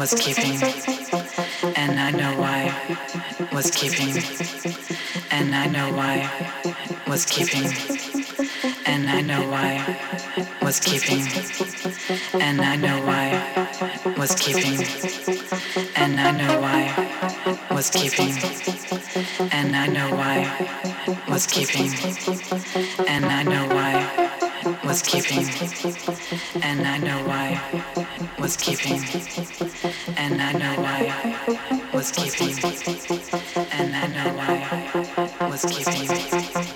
was keeping, and I know why was keeping, and I know why was keeping, and I know why was keeping, and I know why was keeping, and I know why was keeping, and I know why was keeping, and I know why was keeping, and I know why. Was keeping, and I know why. Was keeping, and I know why. Was keeping,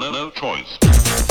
No, no, choice.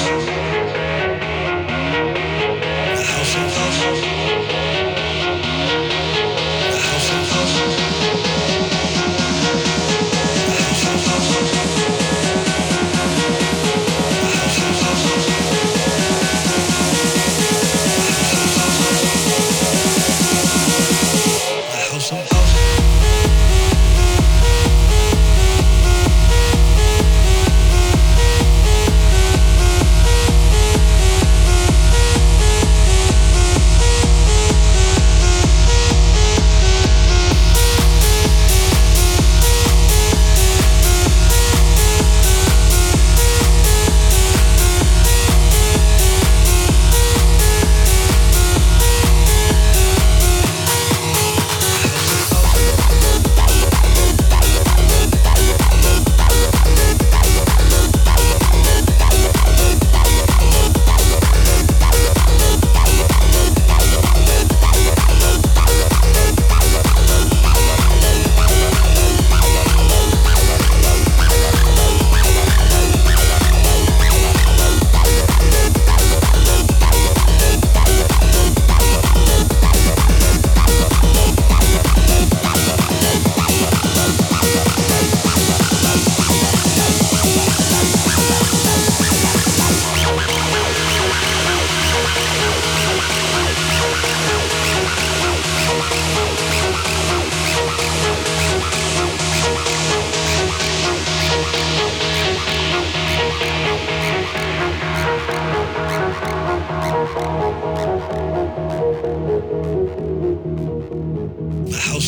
else.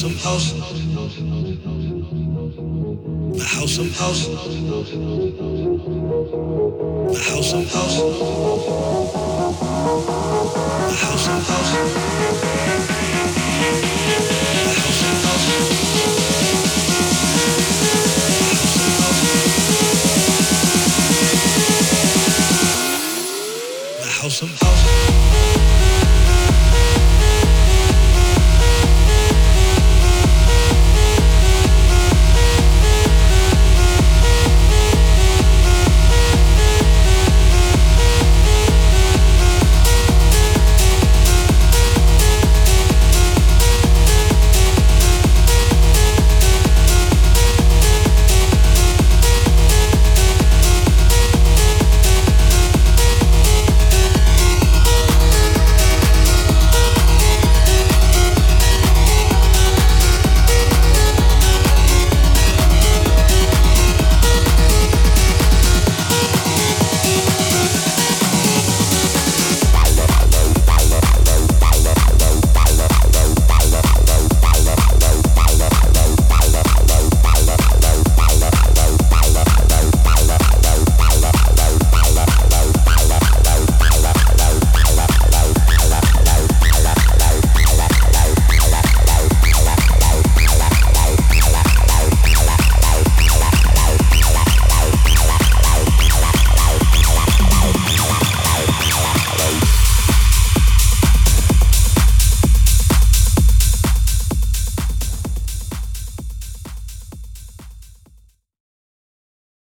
of house. The house of house. The house of house. The house of house.